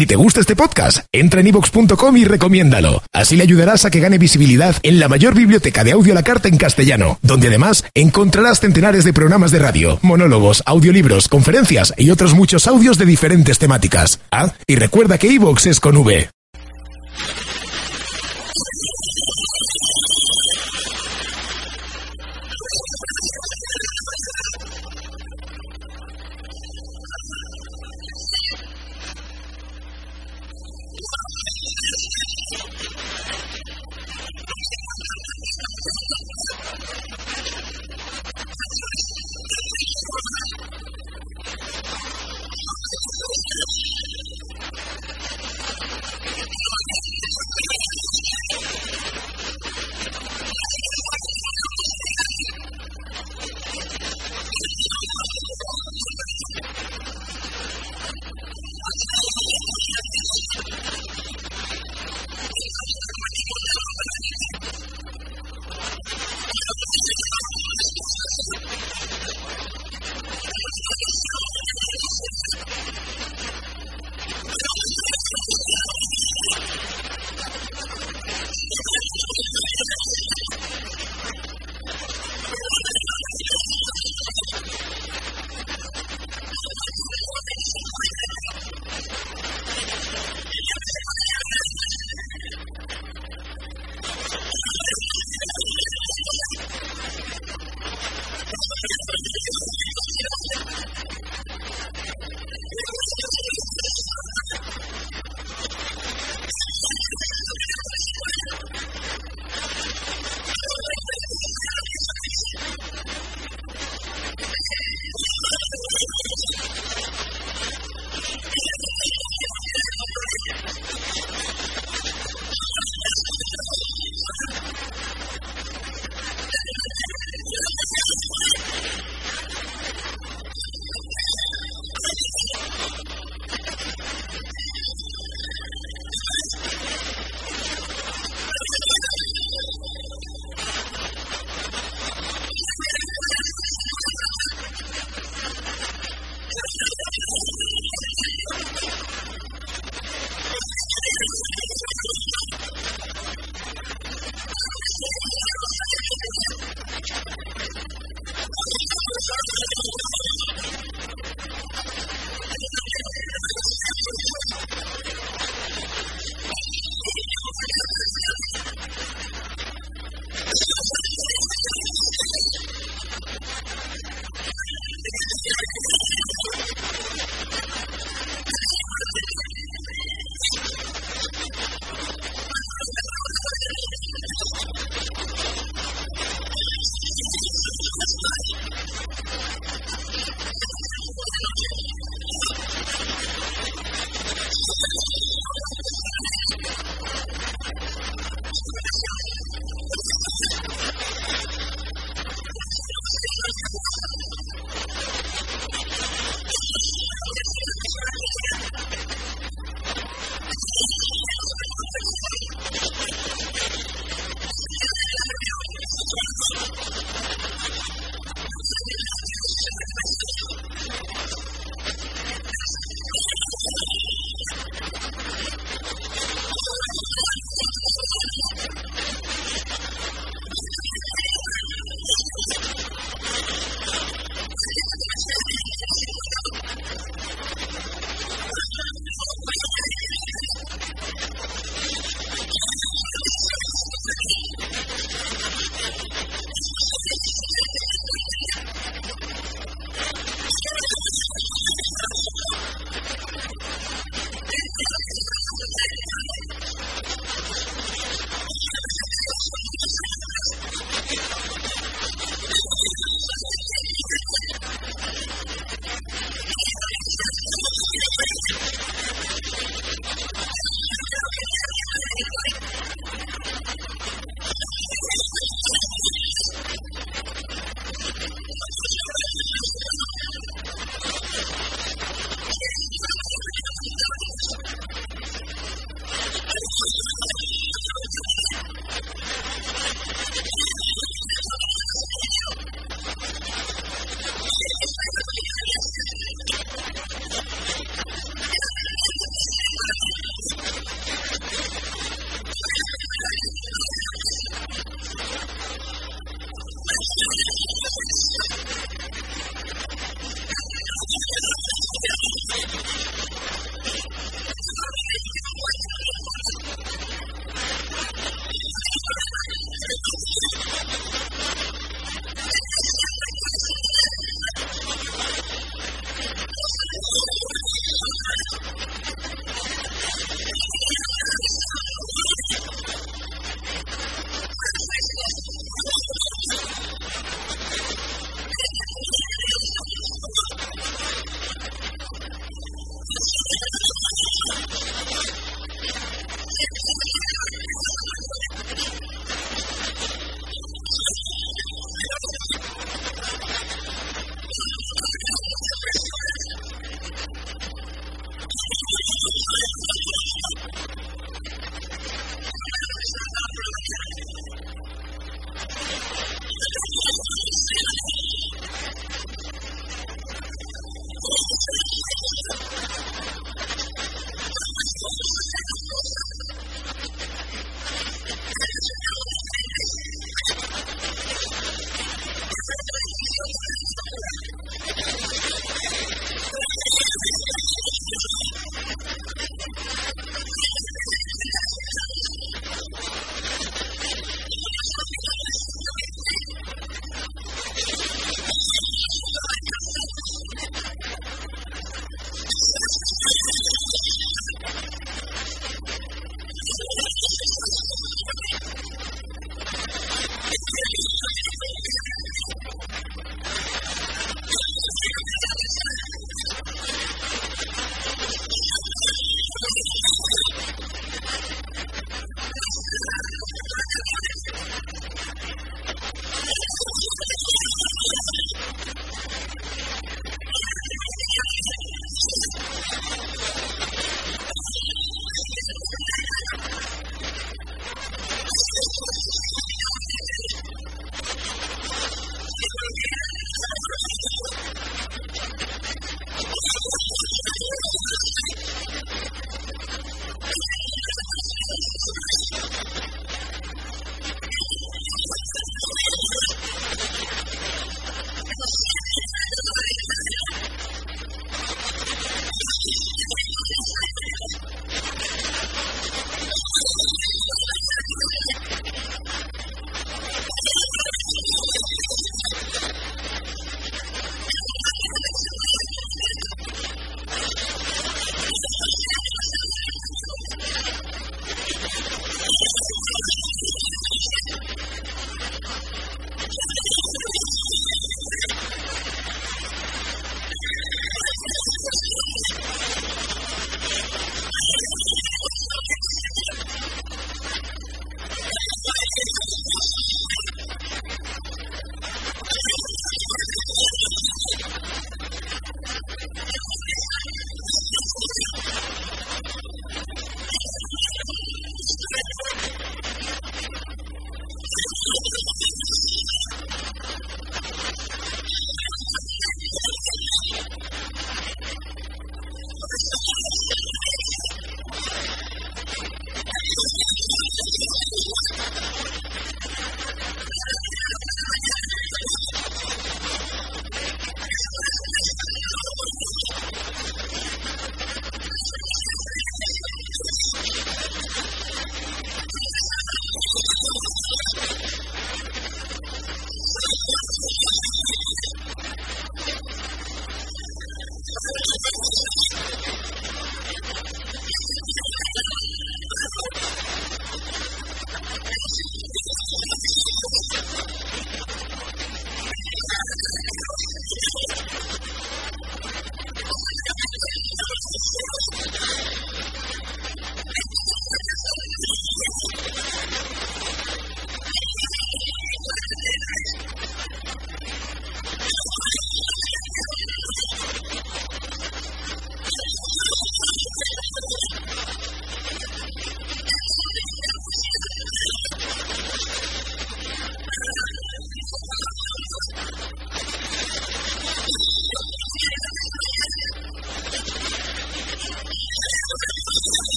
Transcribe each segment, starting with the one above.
Si te gusta este podcast, entra en ivox.com y recomiéndalo. Así le ayudarás a que gane visibilidad en la mayor biblioteca de audio a la carta en castellano, donde además encontrarás centenares de programas de radio, monólogos, audiolibros, conferencias y otros muchos audios de diferentes temáticas. Ah, y recuerda que iVox es con V.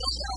Yeah.